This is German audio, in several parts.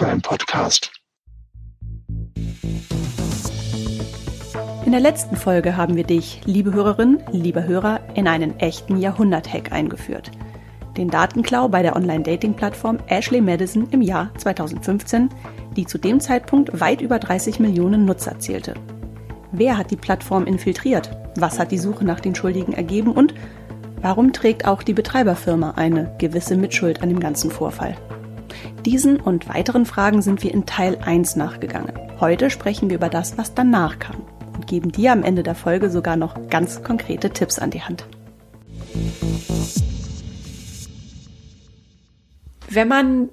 Crime Podcast. In der letzten Folge haben wir dich, liebe Hörerin, lieber Hörer, in einen echten Jahrhundert-Hack eingeführt. Den Datenklau bei der Online-Dating-Plattform Ashley Madison im Jahr 2015, die zu dem Zeitpunkt weit über 30 Millionen Nutzer zählte. Wer hat die Plattform infiltriert? Was hat die Suche nach den Schuldigen ergeben? Und warum trägt auch die Betreiberfirma eine gewisse Mitschuld an dem ganzen Vorfall? Diesen und weiteren Fragen sind wir in Teil 1 nachgegangen. Heute sprechen wir über das, was danach kam und geben dir am Ende der Folge sogar noch ganz konkrete Tipps an die Hand. Wenn man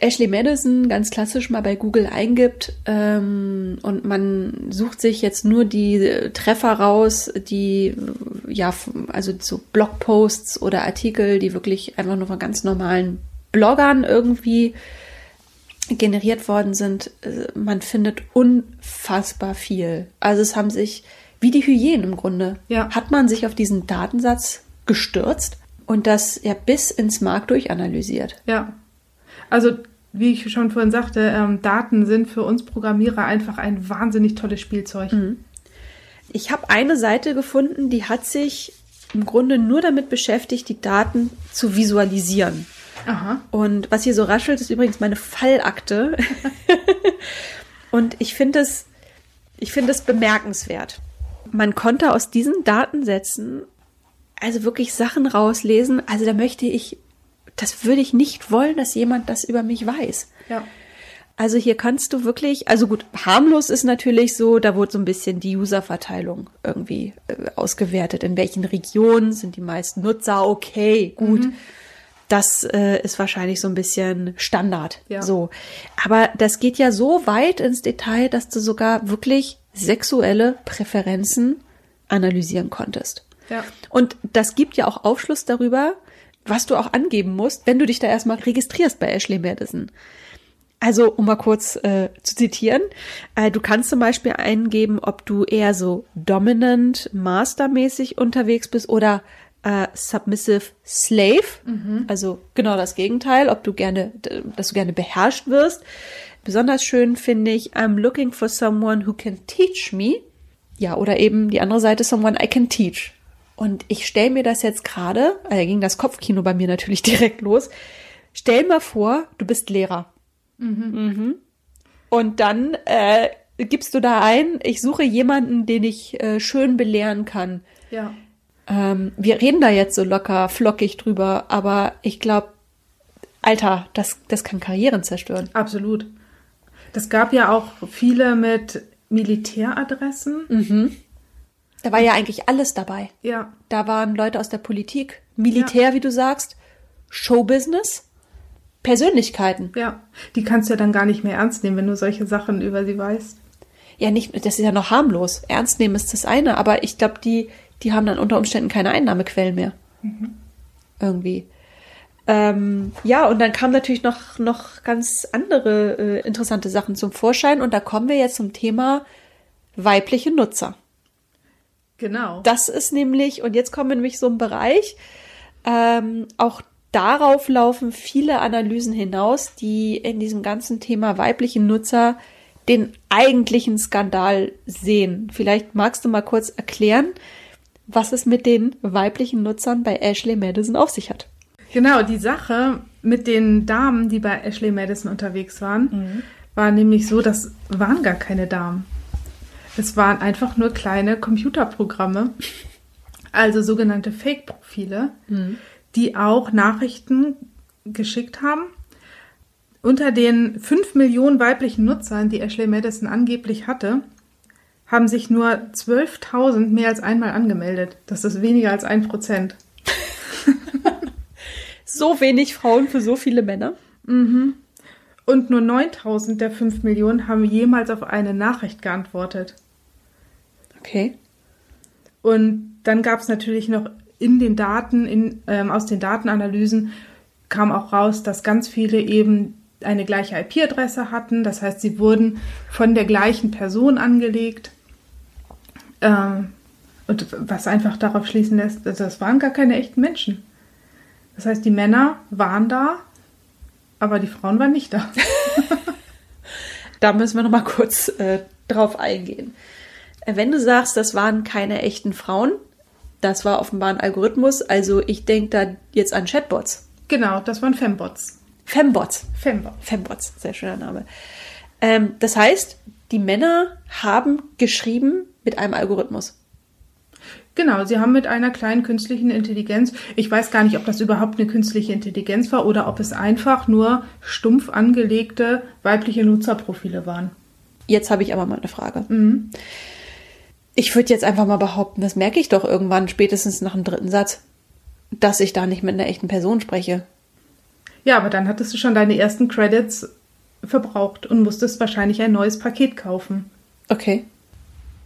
Ashley Madison ganz klassisch mal bei Google eingibt ähm, und man sucht sich jetzt nur die Treffer raus, die ja, also so Blogposts oder Artikel, die wirklich einfach nur von ganz normalen Bloggern irgendwie generiert worden sind, äh, man findet unfassbar viel. Also es haben sich, wie die Hyänen im Grunde, ja. hat man sich auf diesen Datensatz gestürzt und das ja bis ins Mark durchanalysiert. Ja. Also wie ich schon vorhin sagte, ähm, Daten sind für uns Programmierer einfach ein wahnsinnig tolles Spielzeug. Mhm. Ich habe eine Seite gefunden, die hat sich im Grunde nur damit beschäftigt, die Daten zu visualisieren. Aha. Und was hier so raschelt, ist übrigens meine Fallakte. und ich finde es, ich finde es bemerkenswert. Man konnte aus diesen Datensätzen also wirklich Sachen rauslesen. Also da möchte ich das würde ich nicht wollen, dass jemand das über mich weiß. Ja. Also hier kannst du wirklich, also gut, harmlos ist natürlich so, da wurde so ein bisschen die Userverteilung irgendwie äh, ausgewertet. In welchen Regionen sind die meisten Nutzer? Okay, gut. Mhm. Das äh, ist wahrscheinlich so ein bisschen Standard. Ja. So. Aber das geht ja so weit ins Detail, dass du sogar wirklich sexuelle Präferenzen analysieren konntest. Ja. Und das gibt ja auch Aufschluss darüber, was du auch angeben musst, wenn du dich da erstmal registrierst bei Ashley Madison. Also, um mal kurz äh, zu zitieren, äh, du kannst zum Beispiel eingeben, ob du eher so dominant, mastermäßig unterwegs bist oder äh, submissive slave, mhm. also genau das Gegenteil, ob du gerne, dass du gerne beherrscht wirst. Besonders schön finde ich, I'm looking for someone who can teach me. Ja, oder eben die andere Seite, someone I can teach. Und ich stelle mir das jetzt gerade, da äh, ging das Kopfkino bei mir natürlich direkt los. Stell mal vor, du bist Lehrer. Mhm. Mhm. Und dann äh, gibst du da ein, ich suche jemanden, den ich äh, schön belehren kann. Ja. Ähm, wir reden da jetzt so locker, flockig drüber, aber ich glaube, Alter, das, das kann Karrieren zerstören. Absolut. Das gab ja auch viele mit Militäradressen. Mhm. Da war ja eigentlich alles dabei. Ja. Da waren Leute aus der Politik, Militär, ja. wie du sagst, Showbusiness, Persönlichkeiten. Ja, die kannst du ja dann gar nicht mehr ernst nehmen, wenn du solche Sachen über sie weißt. Ja, nicht, das ist ja noch harmlos. Ernst nehmen ist das eine, aber ich glaube, die, die haben dann unter Umständen keine Einnahmequellen mehr. Mhm. Irgendwie. Ähm, ja, und dann kamen natürlich noch, noch ganz andere äh, interessante Sachen zum Vorschein und da kommen wir jetzt zum Thema weibliche Nutzer. Genau. Das ist nämlich, und jetzt kommen wir nämlich so ein Bereich, ähm, auch darauf laufen viele Analysen hinaus, die in diesem ganzen Thema weiblichen Nutzer den eigentlichen Skandal sehen. Vielleicht magst du mal kurz erklären, was es mit den weiblichen Nutzern bei Ashley Madison auf sich hat. Genau, die Sache mit den Damen, die bei Ashley Madison unterwegs waren, mhm. war nämlich so, das waren gar keine Damen. Es waren einfach nur kleine Computerprogramme, also sogenannte Fake-Profile, mhm. die auch Nachrichten geschickt haben. Unter den 5 Millionen weiblichen Nutzern, die Ashley Madison angeblich hatte, haben sich nur 12.000 mehr als einmal angemeldet. Das ist weniger als ein Prozent. so wenig Frauen für so viele Männer. Mhm. Und nur 9000 der 5 Millionen haben jemals auf eine Nachricht geantwortet. Okay. Und dann gab es natürlich noch in den Daten, in, ähm, aus den Datenanalysen kam auch raus, dass ganz viele eben eine gleiche IP-Adresse hatten. Das heißt, sie wurden von der gleichen Person angelegt. Ähm, und was einfach darauf schließen lässt, das waren gar keine echten Menschen. Das heißt, die Männer waren da aber die Frauen waren nicht da. da müssen wir noch mal kurz äh, drauf eingehen. Äh, wenn du sagst, das waren keine echten Frauen, das war offenbar ein Algorithmus, also ich denke da jetzt an Chatbots. Genau, das waren Fembots. Fembots. Fembots. Fembots, sehr schöner Name. Ähm, das heißt, die Männer haben geschrieben mit einem Algorithmus. Genau, sie haben mit einer kleinen künstlichen Intelligenz, ich weiß gar nicht, ob das überhaupt eine künstliche Intelligenz war oder ob es einfach nur stumpf angelegte weibliche Nutzerprofile waren. Jetzt habe ich aber mal eine Frage. Mhm. Ich würde jetzt einfach mal behaupten, das merke ich doch irgendwann, spätestens nach dem dritten Satz, dass ich da nicht mit einer echten Person spreche. Ja, aber dann hattest du schon deine ersten Credits verbraucht und musstest wahrscheinlich ein neues Paket kaufen. Okay.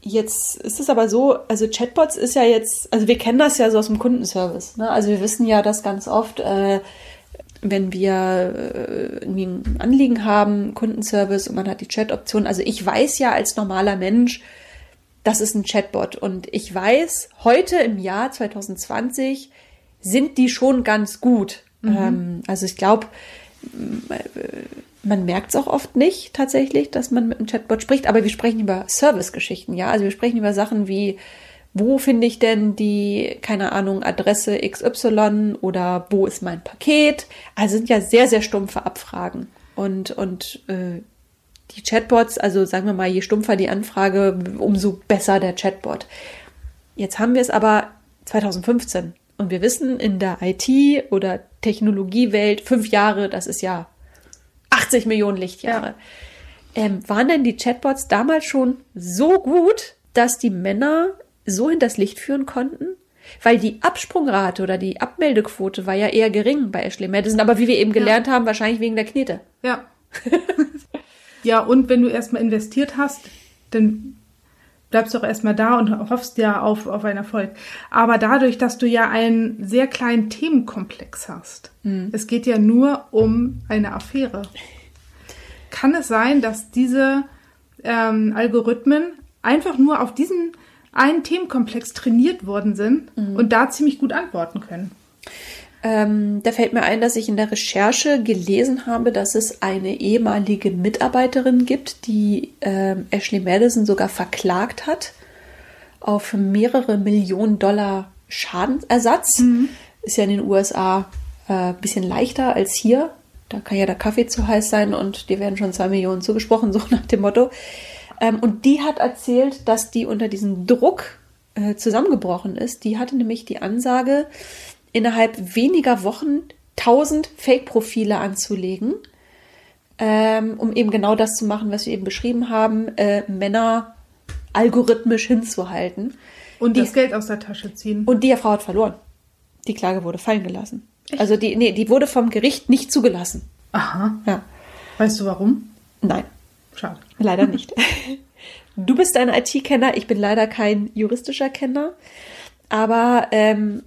Jetzt ist es aber so, also Chatbots ist ja jetzt, also wir kennen das ja so aus dem Kundenservice. Ne? Also wir wissen ja, dass ganz oft, äh, wenn wir äh, irgendwie ein Anliegen haben, Kundenservice und man hat die Chat-Option. Also ich weiß ja als normaler Mensch, das ist ein Chatbot und ich weiß, heute im Jahr 2020 sind die schon ganz gut. Mhm. Ähm, also ich glaube, man merkt es auch oft nicht tatsächlich, dass man mit einem Chatbot spricht, aber wir sprechen über Service-Geschichten, ja. Also wir sprechen über Sachen wie, wo finde ich denn die, keine Ahnung, Adresse XY oder wo ist mein Paket? Also sind ja sehr, sehr stumpfe Abfragen. Und, und äh, die Chatbots, also sagen wir mal, je stumpfer die Anfrage, umso besser der Chatbot. Jetzt haben wir es aber 2015 und wir wissen in der IT oder Technologiewelt fünf Jahre, das ist ja 80 Millionen Lichtjahre. Ja. Ähm, waren denn die Chatbots damals schon so gut, dass die Männer so in das Licht führen konnten? Weil die Absprungrate oder die Abmeldequote war ja eher gering bei Ashley Madison, aber wie wir eben gelernt ja. haben, wahrscheinlich wegen der Knete. Ja. ja, und wenn du erstmal investiert hast, dann bleibst du auch erstmal da und hoffst ja auf, auf einen Erfolg. Aber dadurch, dass du ja einen sehr kleinen Themenkomplex hast, mhm. es geht ja nur um eine Affäre, kann es sein, dass diese ähm, Algorithmen einfach nur auf diesen einen Themenkomplex trainiert worden sind mhm. und da ziemlich gut antworten können. Ähm, da fällt mir ein, dass ich in der Recherche gelesen habe, dass es eine ehemalige Mitarbeiterin gibt, die ähm, Ashley Madison sogar verklagt hat auf mehrere Millionen Dollar Schadensersatz. Mhm. Ist ja in den USA ein äh, bisschen leichter als hier. Da kann ja der Kaffee zu heiß sein und dir werden schon zwei Millionen zugesprochen, so nach dem Motto. Ähm, und die hat erzählt, dass die unter diesem Druck äh, zusammengebrochen ist. Die hatte nämlich die Ansage, innerhalb weniger Wochen 1000 Fake-Profile anzulegen, ähm, um eben genau das zu machen, was wir eben beschrieben haben, äh, Männer algorithmisch hinzuhalten. Und die, das Geld aus der Tasche ziehen. Und die Frau hat verloren. Die Klage wurde fallen gelassen. Echt? Also die, nee, die wurde vom Gericht nicht zugelassen. Aha. Ja. Weißt du warum? Nein. Schade. Leider nicht. Du bist ein IT-Kenner, ich bin leider kein juristischer Kenner. Aber ähm,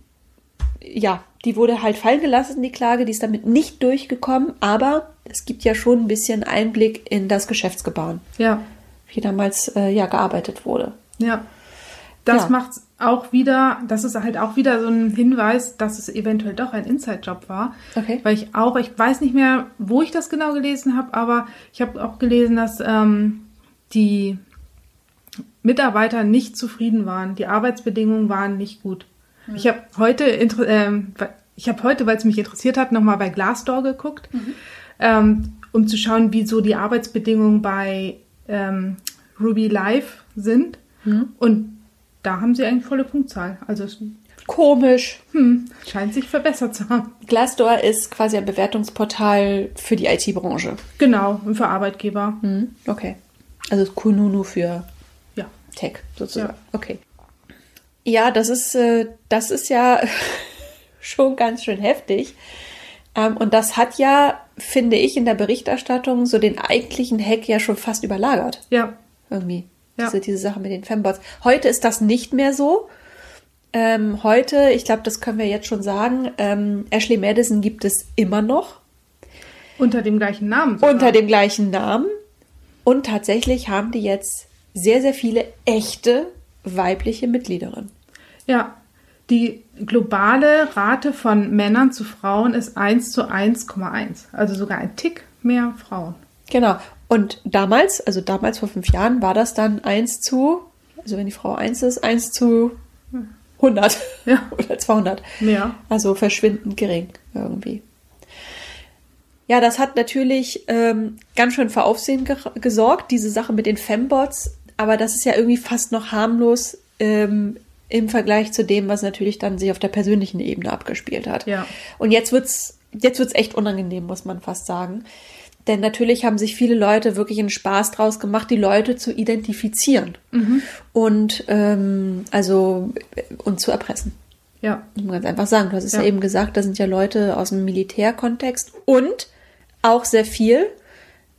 ja, die wurde halt fallen gelassen, die Klage, die ist damit nicht durchgekommen, aber es gibt ja schon ein bisschen Einblick in das Geschäftsgebaren. Ja. Wie damals äh, ja gearbeitet wurde. Ja. Das ja. macht auch wieder, das ist halt auch wieder so ein Hinweis, dass es eventuell doch ein Inside-Job war. Okay. Weil ich auch, ich weiß nicht mehr, wo ich das genau gelesen habe, aber ich habe auch gelesen, dass ähm, die Mitarbeiter nicht zufrieden waren. Die Arbeitsbedingungen waren nicht gut. Ich habe heute, ähm, ich habe heute, weil es mich interessiert hat, nochmal bei Glassdoor geguckt, mhm. ähm, um zu schauen, wie so die Arbeitsbedingungen bei ähm, Ruby Live sind. Mhm. Und da haben sie eigentlich volle Punktzahl. Also Komisch. Hm, scheint sich verbessert zu haben. Glassdoor ist quasi ein Bewertungsportal für die IT-Branche. Genau, und für Arbeitgeber. Mhm. Okay. Also Kununu für ja. Tech sozusagen. Ja. Okay. Ja, das ist, äh, das ist ja schon ganz schön heftig. Ähm, und das hat ja, finde ich, in der Berichterstattung so den eigentlichen Hack ja schon fast überlagert. Ja. Irgendwie. Ja. Diese, diese Sache mit den Fembots. Heute ist das nicht mehr so. Ähm, heute, ich glaube, das können wir jetzt schon sagen, ähm, Ashley Madison gibt es immer noch. Unter dem gleichen Namen. Sogar. Unter dem gleichen Namen. Und tatsächlich haben die jetzt sehr, sehr viele echte weibliche Mitgliederin. Ja, Die globale Rate von Männern zu Frauen ist 1 zu 1,1. Also sogar ein Tick mehr Frauen. Genau. Und damals, also damals vor fünf Jahren, war das dann 1 zu, also wenn die Frau 1 ist, 1 zu 100 ja. oder 200. Ja. Also verschwindend gering irgendwie. Ja, das hat natürlich ähm, ganz schön für Aufsehen ge gesorgt, diese Sache mit den Fembots. Aber das ist ja irgendwie fast noch harmlos ähm, im Vergleich zu dem, was natürlich dann sich auf der persönlichen Ebene abgespielt hat. Ja. Und jetzt wird's, jetzt wird's echt unangenehm, muss man fast sagen. Denn natürlich haben sich viele Leute wirklich einen Spaß draus gemacht, die Leute zu identifizieren mhm. und ähm, also und zu erpressen. Ja. Muss man ganz einfach sagen. Du hast es ja. ja eben gesagt, da sind ja Leute aus dem Militärkontext und auch sehr viel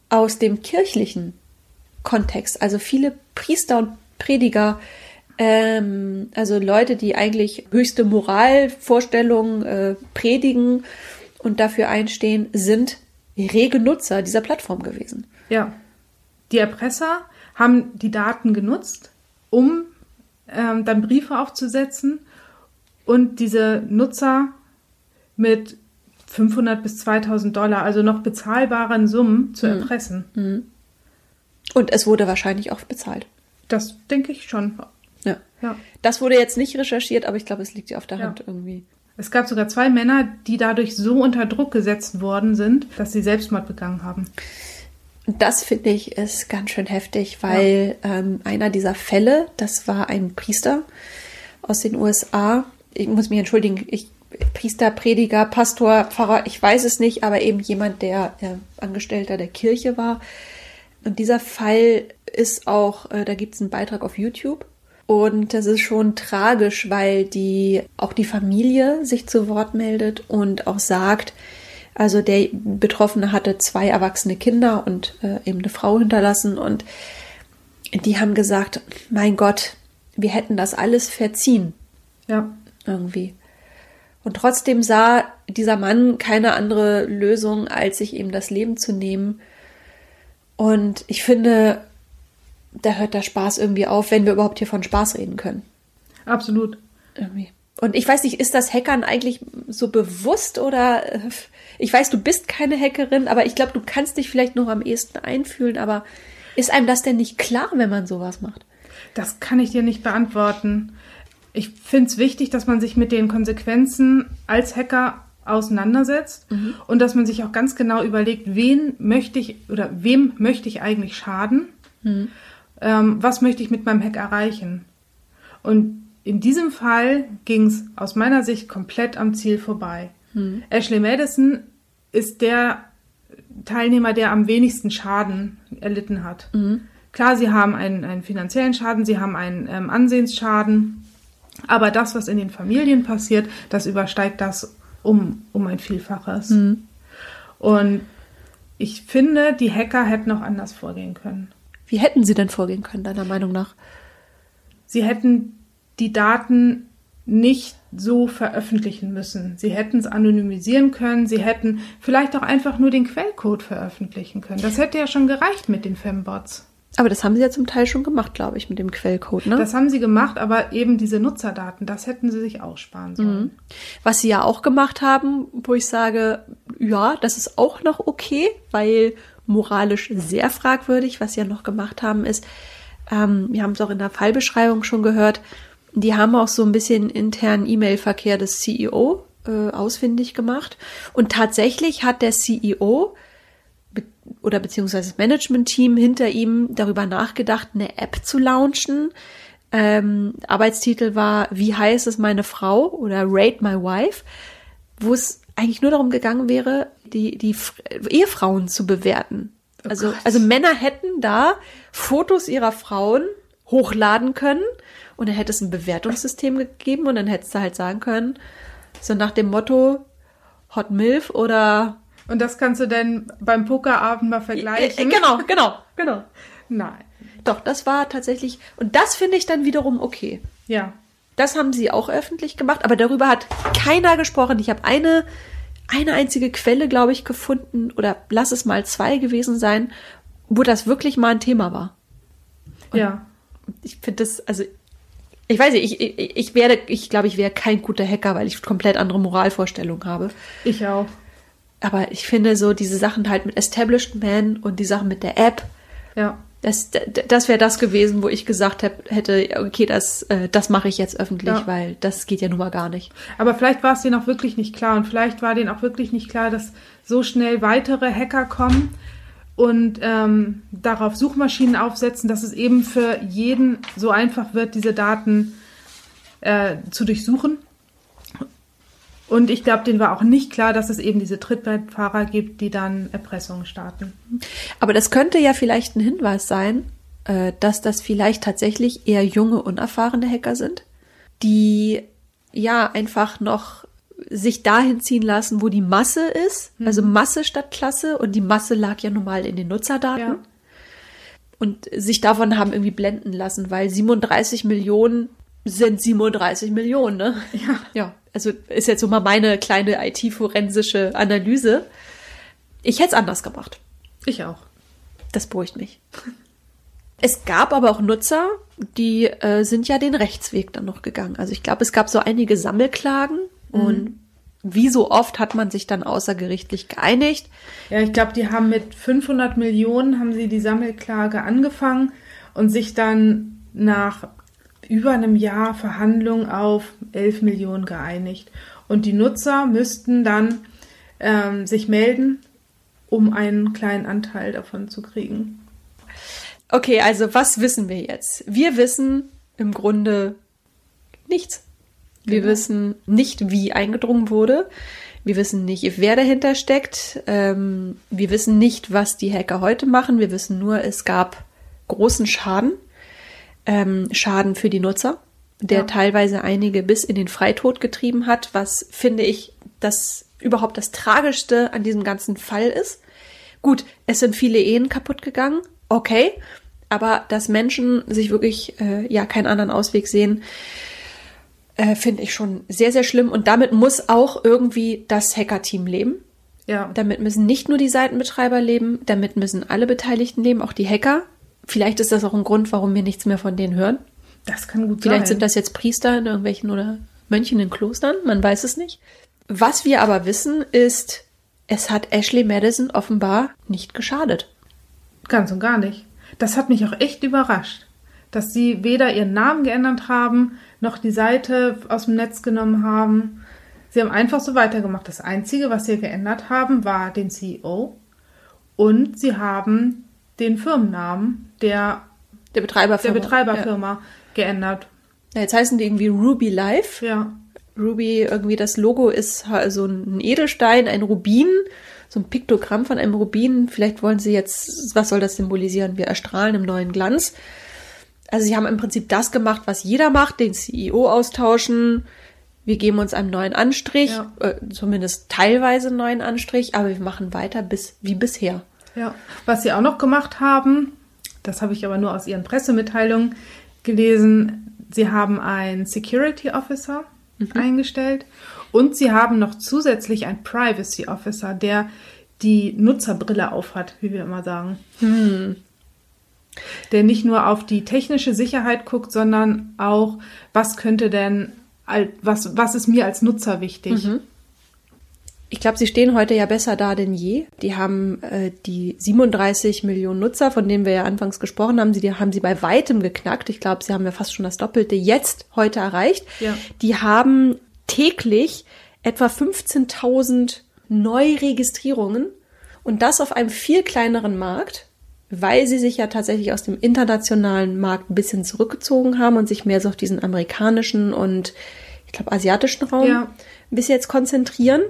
aus dem kirchlichen Kontext. Also viele Priester und Prediger, ähm, also Leute, die eigentlich höchste Moralvorstellungen äh, predigen und dafür einstehen, sind rege Nutzer dieser Plattform gewesen. Ja. Die Erpresser haben die Daten genutzt, um ähm, dann Briefe aufzusetzen und diese Nutzer mit 500 bis 2000 Dollar, also noch bezahlbaren Summen zu mhm. erpressen. Mhm. Und es wurde wahrscheinlich auch bezahlt. Das denke ich schon. Ja. ja. Das wurde jetzt nicht recherchiert, aber ich glaube, es liegt ja auf der ja. Hand irgendwie. Es gab sogar zwei Männer, die dadurch so unter Druck gesetzt worden sind, dass sie Selbstmord begangen haben. Das finde ich ist ganz schön heftig, weil ja. ähm, einer dieser Fälle, das war ein Priester aus den USA. Ich muss mich entschuldigen, ich Priester, Prediger, Pastor, Pfarrer, ich weiß es nicht, aber eben jemand, der äh, Angestellter der Kirche war. Und dieser Fall ist auch, äh, da gibt es einen Beitrag auf YouTube. Und das ist schon tragisch, weil die auch die Familie sich zu Wort meldet und auch sagt, also der Betroffene hatte zwei erwachsene Kinder und äh, eben eine Frau hinterlassen und die haben gesagt, mein Gott, wir hätten das alles verziehen. Ja. Irgendwie. Und trotzdem sah dieser Mann keine andere Lösung, als sich eben das Leben zu nehmen. Und ich finde, da hört der Spaß irgendwie auf, wenn wir überhaupt hier von Spaß reden können. Absolut. Irgendwie. Und ich weiß nicht, ist das Hackern eigentlich so bewusst oder äh, ich weiß, du bist keine Hackerin, aber ich glaube, du kannst dich vielleicht noch am ehesten einfühlen, aber ist einem das denn nicht klar, wenn man sowas macht? Das kann ich dir nicht beantworten. Ich finde es wichtig, dass man sich mit den Konsequenzen als Hacker auseinandersetzt mhm. und dass man sich auch ganz genau überlegt, wen möchte ich oder wem möchte ich eigentlich schaden? Mhm ähm, was möchte ich mit meinem Hack erreichen. Und in diesem Fall ging es aus meiner Sicht komplett am Ziel vorbei. Hm. Ashley Madison ist der Teilnehmer, der am wenigsten Schaden erlitten hat. Mhm. Klar, sie haben einen, einen, finanziellen Schaden, sie haben einen ähm, Ansehensschaden, aber das, was in den Familien passiert, das übersteigt das um, um ein Vielfaches. Mhm. Und ich finde, die Hacker hätten auch anders vorgehen können. Wie hätten sie denn vorgehen können, deiner Meinung nach? Sie hätten die Daten nicht so veröffentlichen müssen. Sie hätten es anonymisieren können, sie hätten vielleicht auch einfach nur den Quellcode veröffentlichen können. Das hätte ja schon gereicht mit den Fembots. Aber das haben sie ja zum Teil schon gemacht, glaube ich, mit dem Quellcode, ne? Das haben sie gemacht, aber eben diese Nutzerdaten, das hätten sie sich aussparen sollen. Mhm. Was sie ja auch gemacht haben, wo ich sage, ja, das ist auch noch okay, weil moralisch sehr fragwürdig. Was sie ja noch gemacht haben, ist, ähm, wir haben es auch in der Fallbeschreibung schon gehört, die haben auch so ein bisschen internen E-Mail-Verkehr des CEO äh, ausfindig gemacht. Und tatsächlich hat der CEO be oder beziehungsweise das Management-Team hinter ihm darüber nachgedacht, eine App zu launchen. Ähm, Arbeitstitel war Wie heißt es meine Frau oder Rate My Wife, wo es eigentlich nur darum gegangen wäre, die, die Ehefrauen zu bewerten. Oh also, also Männer hätten da Fotos ihrer Frauen hochladen können und dann hätte es ein Bewertungssystem gegeben und dann hättest du halt sagen können, so nach dem Motto Hot Milf oder und das kannst du dann beim Pokerabend mal vergleichen. Genau, genau, genau. Nein. Doch, das war tatsächlich, und das finde ich dann wiederum okay. Ja. Das haben sie auch öffentlich gemacht, aber darüber hat keiner gesprochen. Ich habe eine, eine einzige Quelle, glaube ich, gefunden, oder lass es mal zwei gewesen sein, wo das wirklich mal ein Thema war. Und ja. Ich finde das, also Ich weiß nicht, ich, ich, ich werde, ich glaube, ich wäre kein guter Hacker, weil ich komplett andere Moralvorstellungen habe. Ich auch. Aber ich finde so diese Sachen halt mit Established Man und die Sachen mit der App. Ja. Das, das wäre das gewesen, wo ich gesagt hab, hätte, okay, das, äh, das mache ich jetzt öffentlich, ja. weil das geht ja nun mal gar nicht. Aber vielleicht war es denen auch wirklich nicht klar und vielleicht war denen auch wirklich nicht klar, dass so schnell weitere Hacker kommen und ähm, darauf Suchmaschinen aufsetzen, dass es eben für jeden so einfach wird, diese Daten äh, zu durchsuchen. Und ich glaube, denen war auch nicht klar, dass es eben diese Trittbrettfahrer gibt, die dann Erpressungen starten. Aber das könnte ja vielleicht ein Hinweis sein, äh, dass das vielleicht tatsächlich eher junge, unerfahrene Hacker sind, die ja einfach noch sich dahin ziehen lassen, wo die Masse ist, mhm. also Masse statt Klasse und die Masse lag ja nun mal in den Nutzerdaten. Ja. Und sich davon haben irgendwie blenden lassen, weil 37 Millionen sind 37 Millionen, ne? Ja. Ja. Also ist jetzt so mal meine kleine IT-forensische Analyse. Ich hätte es anders gemacht. Ich auch. Das beruhigt mich. Es gab aber auch Nutzer, die äh, sind ja den Rechtsweg dann noch gegangen. Also ich glaube, es gab so einige Sammelklagen mhm. und wie so oft hat man sich dann außergerichtlich geeinigt. Ja, ich glaube, die haben mit 500 Millionen haben sie die Sammelklage angefangen und sich dann nach über einem Jahr Verhandlungen auf 11 Millionen geeinigt. Und die Nutzer müssten dann ähm, sich melden, um einen kleinen Anteil davon zu kriegen. Okay, also was wissen wir jetzt? Wir wissen im Grunde nichts. Wir genau. wissen nicht, wie eingedrungen wurde. Wir wissen nicht, wer dahinter steckt. Ähm, wir wissen nicht, was die Hacker heute machen. Wir wissen nur, es gab großen Schaden ähm, Schaden für die Nutzer, der ja. teilweise einige bis in den Freitod getrieben hat, was finde ich das überhaupt das Tragischste an diesem ganzen Fall ist. Gut, es sind viele Ehen kaputt gegangen, okay, aber dass Menschen sich wirklich äh, ja keinen anderen Ausweg sehen, äh, finde ich schon sehr, sehr schlimm. Und damit muss auch irgendwie das Hacker-Team leben. Ja. Damit müssen nicht nur die Seitenbetreiber leben, damit müssen alle Beteiligten leben, auch die Hacker. Vielleicht ist das auch ein Grund, warum wir nichts mehr von denen hören. Das kann gut Vielleicht sein. Vielleicht sind das jetzt Priester in irgendwelchen oder Mönchen in Klostern, man weiß es nicht. Was wir aber wissen, ist, es hat Ashley Madison offenbar nicht geschadet. Ganz und gar nicht. Das hat mich auch echt überrascht, dass sie weder ihren Namen geändert haben, noch die Seite aus dem Netz genommen haben. Sie haben einfach so weitergemacht. Das Einzige, was sie geändert haben, war den CEO und sie haben den Firmennamen der, der Betreiberfirma, der Betreiberfirma ja. geändert. Ja, jetzt heißen die irgendwie Ruby Life. Ja. Ruby, irgendwie das Logo ist so ein Edelstein, ein Rubin, so ein Piktogramm von einem Rubin. Vielleicht wollen sie jetzt, was soll das symbolisieren? Wir erstrahlen im neuen Glanz. Also sie haben im Prinzip das gemacht, was jeder macht, den CEO austauschen. Wir geben uns einen neuen Anstrich, ja. äh, zumindest teilweise einen neuen Anstrich, aber wir machen weiter bis wie bisher. Ja, was sie auch noch gemacht haben, das habe ich aber nur aus ihren Pressemitteilungen gelesen, sie haben einen Security Officer mhm. eingestellt und sie haben noch zusätzlich einen Privacy Officer, der die Nutzerbrille aufhat, wie wir immer sagen. Hm. Der nicht nur auf die technische Sicherheit guckt, sondern auch, was könnte denn, was, was ist mir als Nutzer wichtig? Mhm. Ich glaube, sie stehen heute ja besser da denn je. Die haben äh, die 37 Millionen Nutzer, von denen wir ja anfangs gesprochen haben, sie die haben sie bei weitem geknackt. Ich glaube, sie haben ja fast schon das Doppelte jetzt heute erreicht. Ja. Die haben täglich etwa 15.000 Neuregistrierungen und das auf einem viel kleineren Markt, weil sie sich ja tatsächlich aus dem internationalen Markt ein bisschen zurückgezogen haben und sich mehr so auf diesen amerikanischen und ich glaube asiatischen Raum ja. bis jetzt konzentrieren.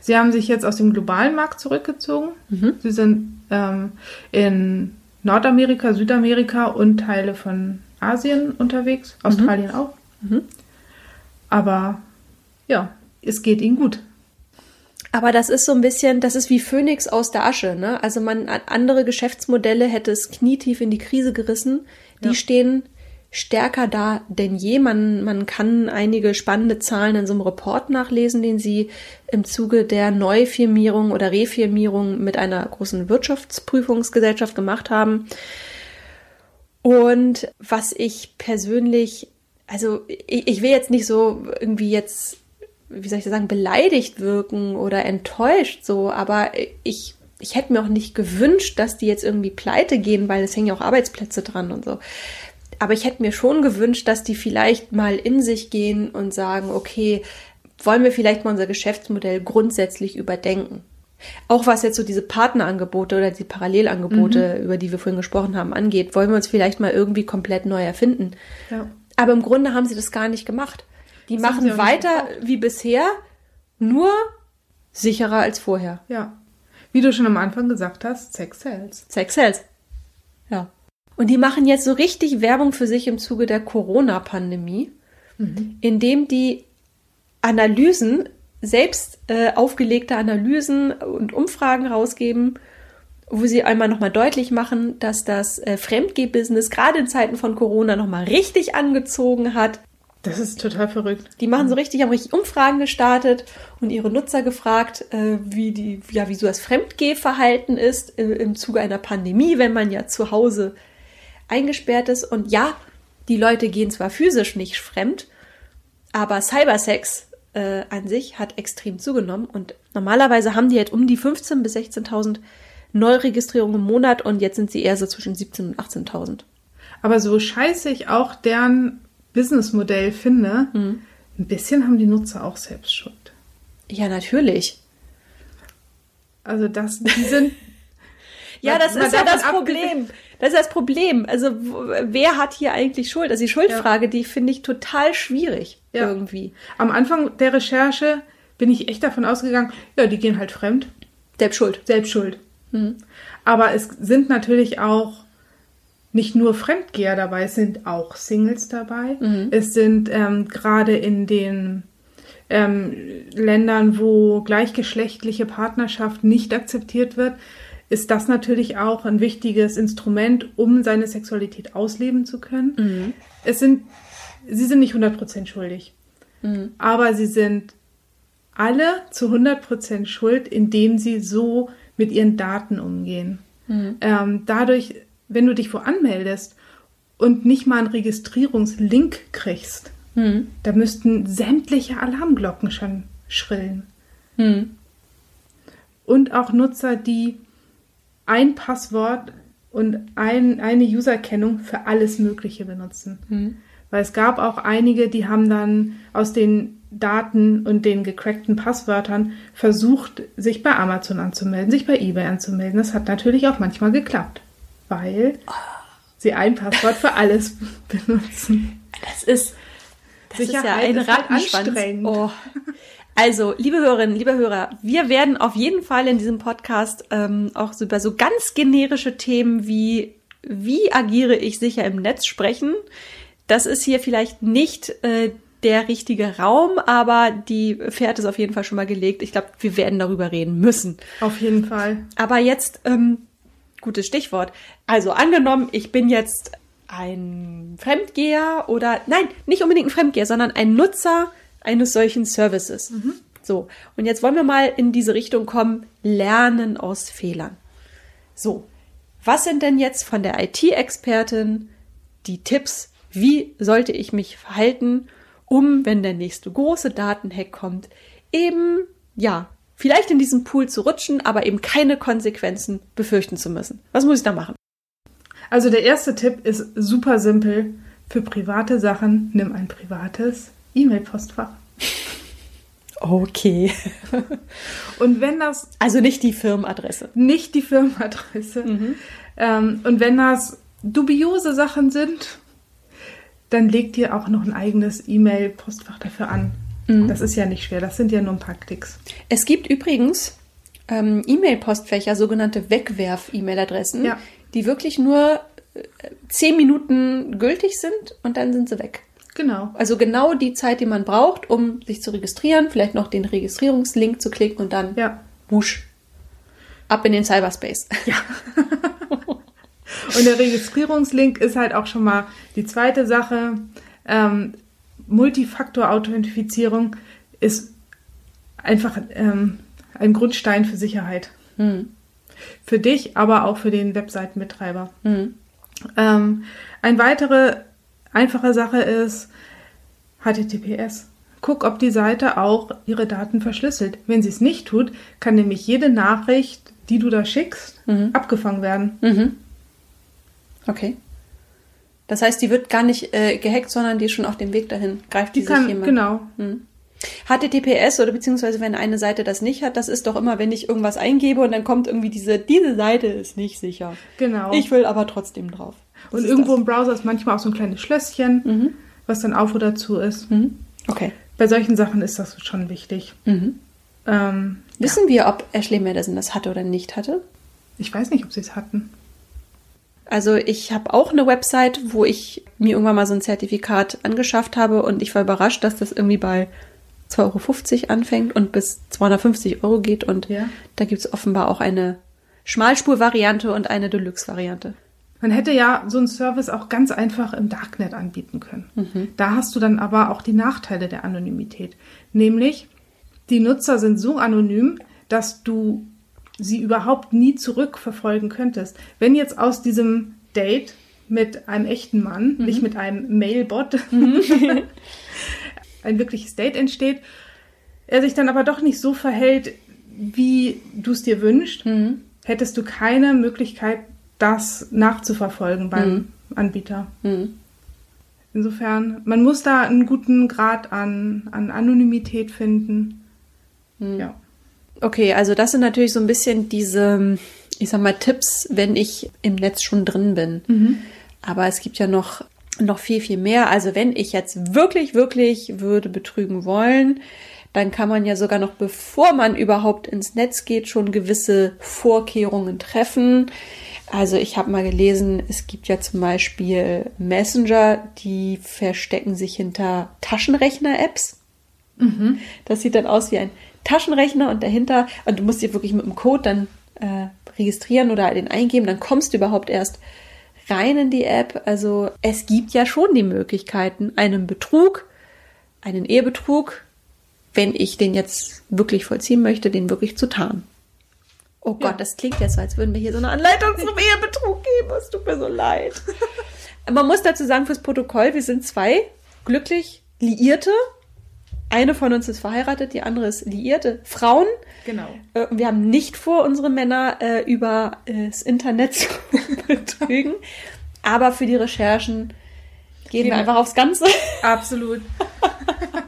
Sie haben sich jetzt aus dem globalen Markt zurückgezogen. Mhm. Sie sind ähm, in Nordamerika, Südamerika und Teile von Asien unterwegs, mhm. Australien mhm. auch. Mhm. Aber ja, es geht ihnen gut. Aber das ist so ein bisschen, das ist wie Phönix aus der Asche. Ne? Also man andere Geschäftsmodelle hätte es knietief in die Krise gerissen. Die ja. stehen stärker da denn je. Man, man kann einige spannende Zahlen in so einem Report nachlesen, den sie im Zuge der Neufirmierung oder Refirmierung mit einer großen Wirtschaftsprüfungsgesellschaft gemacht haben. Und was ich persönlich, also ich, ich will jetzt nicht so irgendwie jetzt, wie soll ich das sagen, beleidigt wirken oder enttäuscht so, aber ich ich hätte mir auch nicht gewünscht, dass die jetzt irgendwie pleite gehen, weil es hängen ja auch Arbeitsplätze dran und so. Aber ich hätte mir schon gewünscht, dass die vielleicht mal in sich gehen und sagen, okay, wollen wir vielleicht mal unser Geschäftsmodell grundsätzlich überdenken. Auch was jetzt so diese Partnerangebote oder die Parallelangebote, mhm. über die wir vorhin gesprochen haben, angeht, wollen wir uns vielleicht mal irgendwie komplett neu erfinden. Ja. Aber im Grunde haben sie das gar nicht gemacht. Die das machen weiter wie bisher, nur sicherer als vorher. Ja. Wie du schon am Anfang gesagt hast, Sex Sales. Sex Sales. Ja. Und die machen jetzt so richtig Werbung für sich im Zuge der Corona-Pandemie, mhm. indem die Analysen, selbst äh, aufgelegte Analysen und Umfragen rausgeben, wo sie einmal nochmal deutlich machen, dass das äh, Fremdgeh-Business gerade in Zeiten von Corona nochmal richtig angezogen hat. Das ist total verrückt. Die machen so richtig, haben richtig Umfragen gestartet und ihre Nutzer gefragt, äh, wie die, ja, wie so das Fremdgehverhalten ist äh, im Zuge einer Pandemie, wenn man ja zu Hause eingesperrt ist. Und ja, die Leute gehen zwar physisch nicht fremd, aber Cybersex äh, an sich hat extrem zugenommen. Und normalerweise haben die jetzt um die 15.000 bis 16.000 Neuregistrierungen im Monat und jetzt sind sie eher so zwischen 17.000 und 18.000. Aber so scheiße ich auch deren Businessmodell finde, mhm. ein bisschen haben die Nutzer auch selbst Schuld. Ja, natürlich. Also das, die sind. ja, das ist ja das Problem. Das ist das Problem. Also wer hat hier eigentlich Schuld? Also die Schuldfrage, ja. die finde ich total schwierig ja. irgendwie. Am Anfang der Recherche bin ich echt davon ausgegangen, ja, die gehen halt fremd. Selbst schuld. Selbst schuld. Mhm. Aber es sind natürlich auch nicht nur Fremdgeher dabei, es sind auch Singles dabei. Mhm. Es sind ähm, gerade in den ähm, Ländern, wo gleichgeschlechtliche Partnerschaft nicht akzeptiert wird, ist das natürlich auch ein wichtiges Instrument, um seine Sexualität ausleben zu können. Mhm. Es sind, sie sind nicht 100% schuldig, mhm. aber sie sind alle zu 100% schuld, indem sie so mit ihren Daten umgehen. Mhm. Ähm, dadurch wenn du dich wo anmeldest und nicht mal einen Registrierungslink kriegst, hm. da müssten sämtliche Alarmglocken schon schrillen. Hm. Und auch Nutzer, die ein Passwort und ein, eine Userkennung für alles Mögliche benutzen. Hm. Weil es gab auch einige, die haben dann aus den Daten und den gecrackten Passwörtern versucht, sich bei Amazon anzumelden, sich bei eBay anzumelden. Das hat natürlich auch manchmal geklappt weil sie ein Passwort für alles benutzen. Das ist, das Sicherheit ist ja ein halt Rattenschwanz. Oh. Also, liebe Hörerinnen, liebe Hörer, wir werden auf jeden Fall in diesem Podcast ähm, auch über so ganz generische Themen wie wie agiere ich sicher im Netz sprechen. Das ist hier vielleicht nicht äh, der richtige Raum, aber die Fährte ist auf jeden Fall schon mal gelegt. Ich glaube, wir werden darüber reden müssen. Auf jeden Fall. Aber jetzt ähm, gutes Stichwort. Also angenommen, ich bin jetzt ein Fremdgeher oder nein, nicht unbedingt ein Fremdgeher, sondern ein Nutzer eines solchen Services. Mhm. So, und jetzt wollen wir mal in diese Richtung kommen, lernen aus Fehlern. So, was sind denn jetzt von der IT-Expertin die Tipps, wie sollte ich mich verhalten, um, wenn der nächste große Datenhack kommt, eben, ja, vielleicht in diesen Pool zu rutschen, aber eben keine Konsequenzen befürchten zu müssen. Was muss ich da machen? Also der erste Tipp ist super simpel. Für private Sachen nimm ein privates E-Mail-Postfach. Okay. und wenn das. Also nicht die Firmenadresse. Nicht die Firmenadresse. Mhm. Ähm, und wenn das dubiose Sachen sind, dann leg dir auch noch ein eigenes E-Mail-Postfach dafür an. Mhm. Das ist ja nicht schwer, das sind ja nur ein paar Klicks. Es gibt übrigens ähm, E-Mail-Postfächer, sogenannte Wegwerf-E-Mail-Adressen, ja. die wirklich nur äh, zehn Minuten gültig sind und dann sind sie weg. Genau. Also genau die Zeit, die man braucht, um sich zu registrieren, vielleicht noch den Registrierungslink zu klicken und dann ja. wusch. Ab in den Cyberspace. Ja. und der Registrierungslink ist halt auch schon mal die zweite Sache. Ähm, Multifaktor-Authentifizierung ist einfach ähm, ein Grundstein für Sicherheit. Mhm. Für dich, aber auch für den Webseitenbetreiber. Mhm. Ähm, eine weitere einfache Sache ist HTTPS. Guck, ob die Seite auch ihre Daten verschlüsselt. Wenn sie es nicht tut, kann nämlich jede Nachricht, die du da schickst, mhm. abgefangen werden. Mhm. Okay. Das heißt, die wird gar nicht äh, gehackt, sondern die ist schon auf dem Weg dahin. Greift die, die kann, jemand. Genau. Mhm. HTTPS oder beziehungsweise wenn eine Seite das nicht hat, das ist doch immer, wenn ich irgendwas eingebe und dann kommt irgendwie diese, diese Seite ist nicht sicher. Genau. Ich will aber trotzdem drauf. Und irgendwo das. im Browser ist manchmal auch so ein kleines Schlösschen, mhm. was dann auf oder zu ist. Mhm. Okay. Bei solchen Sachen ist das schon wichtig. Mhm. Ähm, Wissen ja. wir, ob Ashley Madison das hatte oder nicht hatte? Ich weiß nicht, ob sie es hatten. Also ich habe auch eine Website, wo ich mir irgendwann mal so ein Zertifikat angeschafft habe und ich war überrascht, dass das irgendwie bei 2,50 Euro anfängt und bis 250 Euro geht und ja. da gibt es offenbar auch eine Schmalspur-Variante und eine Deluxe-Variante. Man hätte ja so einen Service auch ganz einfach im Darknet anbieten können. Mhm. Da hast du dann aber auch die Nachteile der Anonymität. Nämlich, die Nutzer sind so anonym, dass du sie überhaupt nie zurückverfolgen könntest. Wenn jetzt aus diesem Date mit einem echten Mann, mhm. nicht mit einem Mailbot, mhm. ein wirkliches Date entsteht, er sich dann aber doch nicht so verhält, wie du es dir wünschst, mhm. hättest du keine Möglichkeit, das nachzuverfolgen beim mhm. Anbieter. Mhm. Insofern, man muss da einen guten Grad an, an Anonymität finden. Mhm. Ja. Okay, also das sind natürlich so ein bisschen diese, ich sag mal, Tipps, wenn ich im Netz schon drin bin. Mhm. Aber es gibt ja noch, noch viel, viel mehr. Also wenn ich jetzt wirklich, wirklich würde betrügen wollen, dann kann man ja sogar noch, bevor man überhaupt ins Netz geht, schon gewisse Vorkehrungen treffen. Also ich habe mal gelesen, es gibt ja zum Beispiel Messenger, die verstecken sich hinter Taschenrechner-Apps. Mhm. Das sieht dann aus wie ein Taschenrechner und dahinter, und du musst dir wirklich mit dem Code dann äh, registrieren oder den eingeben, dann kommst du überhaupt erst rein in die App. Also es gibt ja schon die Möglichkeiten, einen Betrug, einen Ehebetrug, wenn ich den jetzt wirklich vollziehen möchte, den wirklich zu tarnen. Oh Gott, ja. das klingt jetzt so, als würden wir hier so eine Anleitung zum Ehebetrug geben. Es tut mir so leid. Man muss dazu sagen, fürs Protokoll, wir sind zwei glücklich Liierte, eine von uns ist verheiratet, die andere ist liierte Frauen. Genau. Äh, wir haben nicht vor, unsere Männer äh, über äh, das Internet zu betrügen. Aber für die Recherchen gehen, gehen wir einfach aufs Ganze. Absolut.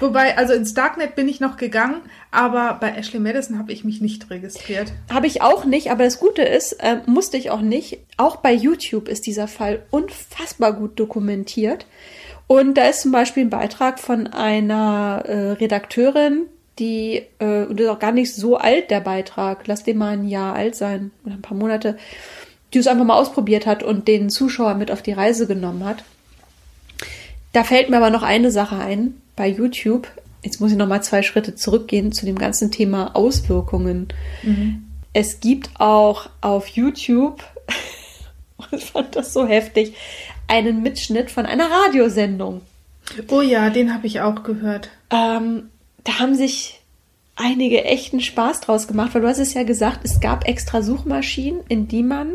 Wobei, also ins Darknet bin ich noch gegangen, aber bei Ashley Madison habe ich mich nicht registriert. Habe ich auch nicht, aber das Gute ist, äh, musste ich auch nicht. Auch bei YouTube ist dieser Fall unfassbar gut dokumentiert. Und da ist zum Beispiel ein Beitrag von einer äh, Redakteurin, die, äh, und das ist auch gar nicht so alt, der Beitrag, lass den mal ein Jahr alt sein oder ein paar Monate, die es einfach mal ausprobiert hat und den Zuschauer mit auf die Reise genommen hat. Da fällt mir aber noch eine Sache ein bei YouTube. Jetzt muss ich noch mal zwei Schritte zurückgehen zu dem ganzen Thema Auswirkungen. Mhm. Es gibt auch auf YouTube, ich fand das so heftig, einen Mitschnitt von einer Radiosendung. Oh ja, den habe ich auch gehört. Ähm, da haben sich einige echten Spaß draus gemacht, weil du hast es ja gesagt, es gab extra Suchmaschinen, in die man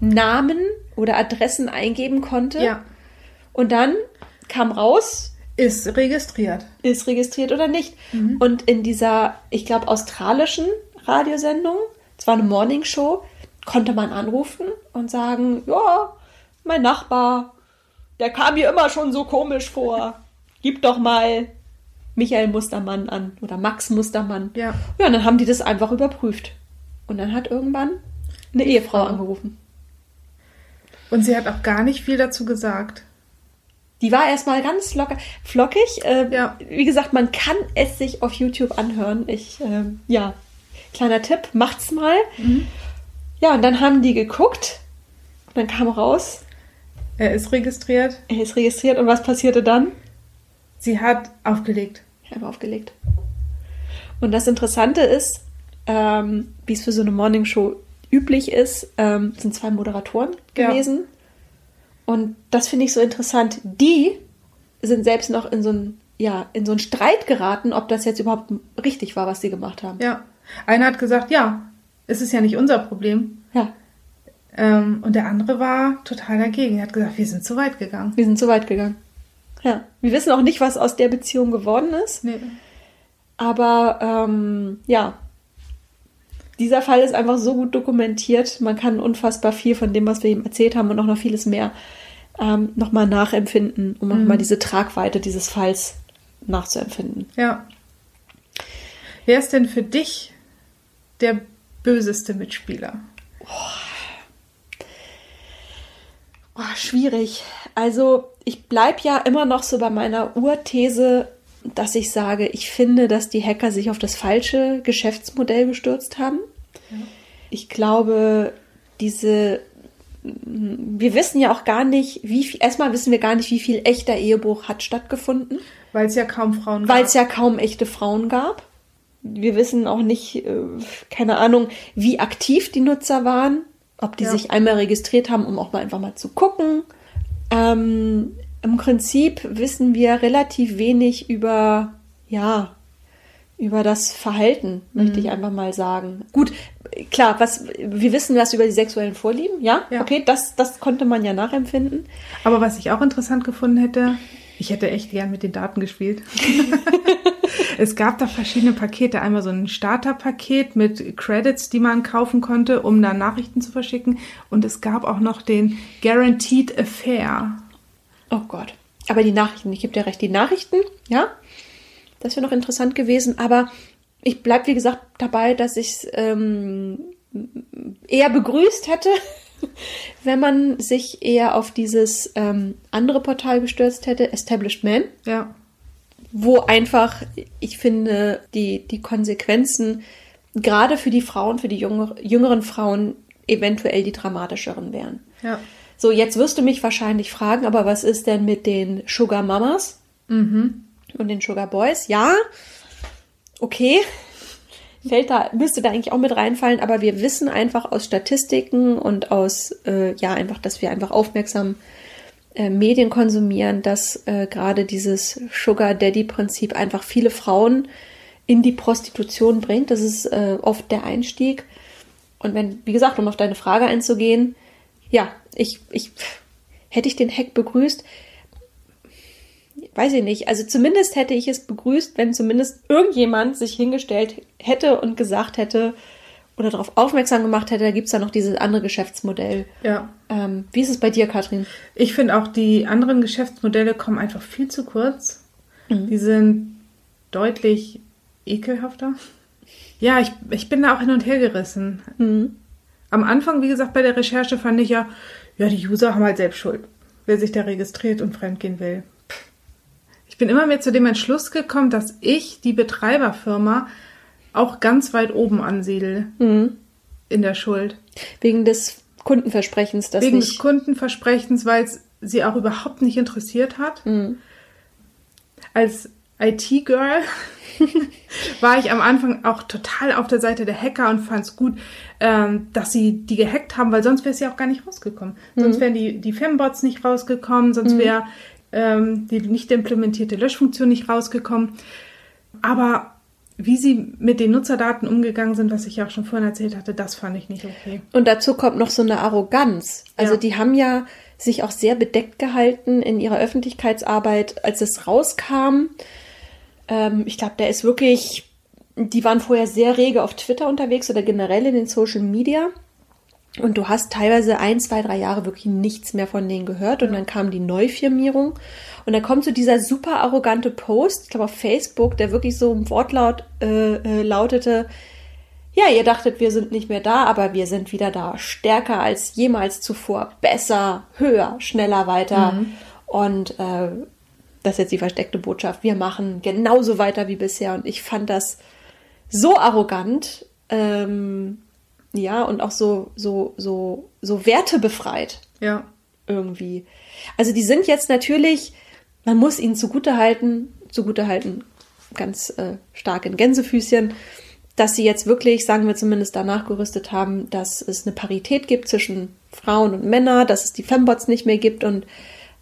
Namen oder Adressen eingeben konnte. Ja. Und dann kam raus. Ist registriert. Ist registriert oder nicht. Mhm. Und in dieser, ich glaube, australischen Radiosendung, zwar eine Morningshow, konnte man anrufen und sagen, ja, mein Nachbar der kam mir immer schon so komisch vor. Gib doch mal Michael Mustermann an oder Max Mustermann. Ja. Ja, und dann haben die das einfach überprüft. Und dann hat irgendwann eine die Ehefrau Frau. angerufen. Und sie hat auch gar nicht viel dazu gesagt. Die war erstmal ganz locker, flockig. Äh, ja. Wie gesagt, man kann es sich auf YouTube anhören. Ich, äh, ja, kleiner Tipp, macht's mal. Mhm. Ja, und dann haben die geguckt. Und dann kam raus, er ist registriert. Er ist registriert und was passierte dann? Sie hat aufgelegt. Ich habe aufgelegt. Und das Interessante ist, ähm, wie es für so eine Morningshow üblich ist, ähm, sind zwei Moderatoren gewesen. Ja. Und das finde ich so interessant. Die sind selbst noch in so ein ja, in so einen Streit geraten, ob das jetzt überhaupt richtig war, was sie gemacht haben. Ja. Einer hat gesagt, ja, es ist ja nicht unser Problem. Ja. Ähm, und der andere war total dagegen. Er hat gesagt, wir sind zu weit gegangen. Wir sind zu weit gegangen. Ja. Wir wissen auch nicht, was aus der Beziehung geworden ist. Nee. Aber ähm, ja, dieser Fall ist einfach so gut dokumentiert. Man kann unfassbar viel von dem, was wir ihm erzählt haben und auch noch vieles mehr ähm, nochmal nachempfinden, um mhm. nochmal diese Tragweite dieses Falls nachzuempfinden. Ja. Wer ist denn für dich der böseste Mitspieler? Oh. Oh, schwierig. Also ich bleibe ja immer noch so bei meiner Urthese, dass ich sage, ich finde, dass die Hacker sich auf das falsche Geschäftsmodell gestürzt haben. Ja. Ich glaube, diese wir wissen ja auch gar nicht, wie viel, erstmal wissen wir gar nicht, wie viel echter Ehebruch hat stattgefunden. Weil es ja kaum Frauen gab. Weil es ja kaum echte Frauen gab. Wir wissen auch nicht, äh, keine Ahnung, wie aktiv die Nutzer waren, ob die ja. sich einmal registriert haben, um auch mal einfach mal zu gucken. Ähm, Im Prinzip wissen wir relativ wenig über, ja, über das Verhalten, mhm. möchte ich einfach mal sagen. Gut, klar, was wir wissen was über die sexuellen Vorlieben, ja? ja? Okay, das, das konnte man ja nachempfinden. Aber was ich auch interessant gefunden hätte, ich hätte echt gern mit den Daten gespielt. es gab da verschiedene Pakete. Einmal so ein Starterpaket mit Credits, die man kaufen konnte, um da Nachrichten zu verschicken. Und es gab auch noch den Guaranteed Affair. Oh Gott. Aber die Nachrichten, ich gebe dir recht, die Nachrichten, ja, das wäre noch interessant gewesen. Aber ich bleibe, wie gesagt, dabei, dass ich es ähm, eher begrüßt hätte, wenn man sich eher auf dieses ähm, andere Portal gestürzt hätte, Established Man. Ja. Wo einfach, ich finde, die, die Konsequenzen gerade für die Frauen, für die jüngere, jüngeren Frauen eventuell die dramatischeren wären. Ja. So, jetzt wirst du mich wahrscheinlich fragen, aber was ist denn mit den Sugar Mamas mhm. und den Sugar Boys? Ja, okay, fällt da, müsste da eigentlich auch mit reinfallen, aber wir wissen einfach aus Statistiken und aus, äh, ja, einfach, dass wir einfach aufmerksam äh, Medien konsumieren, dass äh, gerade dieses Sugar Daddy-Prinzip einfach viele Frauen in die Prostitution bringt. Das ist äh, oft der Einstieg. Und wenn, wie gesagt, um auf deine Frage einzugehen, ja, ich, ich hätte ich den Hack begrüßt, weiß ich nicht. Also zumindest hätte ich es begrüßt, wenn zumindest irgendjemand sich hingestellt hätte und gesagt hätte oder darauf aufmerksam gemacht hätte, da gibt es ja noch dieses andere Geschäftsmodell. Ja. Ähm, wie ist es bei dir, Katrin? Ich finde auch, die anderen Geschäftsmodelle kommen einfach viel zu kurz. Mhm. Die sind deutlich ekelhafter. Ja, ich, ich bin da auch hin und her gerissen. Mhm. Am Anfang, wie gesagt, bei der Recherche fand ich ja, ja, die User haben halt selbst Schuld, wer sich da registriert und fremdgehen will. Ich bin immer mehr zu dem Entschluss gekommen, dass ich die Betreiberfirma auch ganz weit oben ansiedle mhm. in der Schuld. Wegen des Kundenversprechens, das Wegen nicht... des Kundenversprechens, weil es sie auch überhaupt nicht interessiert hat. Mhm. Als IT-Girl war ich am Anfang auch total auf der Seite der Hacker und fand es gut, ähm, dass sie die gehackt haben, weil sonst wäre sie auch gar nicht rausgekommen. Mhm. Sonst wären die, die Fembots nicht rausgekommen, sonst mhm. wäre ähm, die nicht implementierte Löschfunktion nicht rausgekommen. Aber wie sie mit den Nutzerdaten umgegangen sind, was ich ja auch schon vorhin erzählt hatte, das fand ich nicht okay. Und dazu kommt noch so eine Arroganz. Also ja. die haben ja sich auch sehr bedeckt gehalten in ihrer Öffentlichkeitsarbeit, als es rauskam. Ähm, ich glaube, der ist wirklich, die waren vorher sehr rege auf Twitter unterwegs oder generell in den Social Media. Und du hast teilweise ein, zwei, drei Jahre wirklich nichts mehr von denen gehört. Und dann kam die Neufirmierung. Und dann kommt so dieser super arrogante Post, ich glaube auf Facebook, der wirklich so im Wortlaut äh, äh, lautete, ja, ihr dachtet, wir sind nicht mehr da, aber wir sind wieder da. Stärker als jemals zuvor. Besser, höher, schneller, weiter. Mhm. Und äh, das ist jetzt die versteckte Botschaft. Wir machen genauso weiter wie bisher. Und ich fand das so arrogant. Ähm, ja, und auch so, so, so, so wertebefreit. Ja. Irgendwie. Also die sind jetzt natürlich, man muss ihnen zugutehalten, zugutehalten, ganz äh, stark in Gänsefüßchen, dass sie jetzt wirklich, sagen wir zumindest danach gerüstet haben, dass es eine Parität gibt zwischen Frauen und Männern, dass es die Fembots nicht mehr gibt und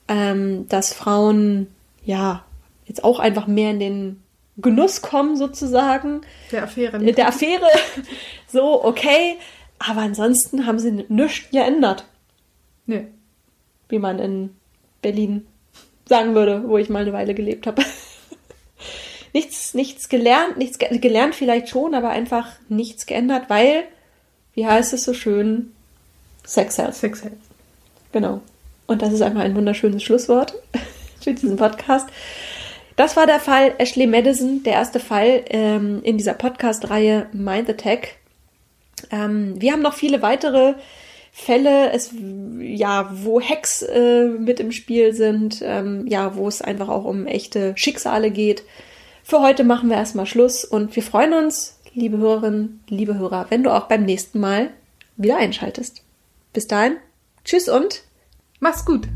ähm, dass Frauen ja jetzt auch einfach mehr in den Genuss kommen sozusagen. Der Affäre. Der Affäre. So, okay. Aber ansonsten haben sie nichts geändert. Nee. Wie man in Berlin sagen würde, wo ich mal eine Weile gelebt habe. nichts, nichts gelernt, nichts ge gelernt vielleicht schon, aber einfach nichts geändert, weil, wie heißt es so schön, Sex Health. Sex Health. Genau. Und das ist einfach ein wunderschönes Schlusswort für diesen Podcast. Das war der Fall Ashley Madison, der erste Fall ähm, in dieser Podcast-Reihe Mind Attack. Ähm, wir haben noch viele weitere Fälle, es, ja, wo Hacks äh, mit im Spiel sind, ähm, ja, wo es einfach auch um echte Schicksale geht. Für heute machen wir erstmal Schluss und wir freuen uns, liebe Hörerinnen, liebe Hörer, wenn du auch beim nächsten Mal wieder einschaltest. Bis dahin, tschüss und mach's gut.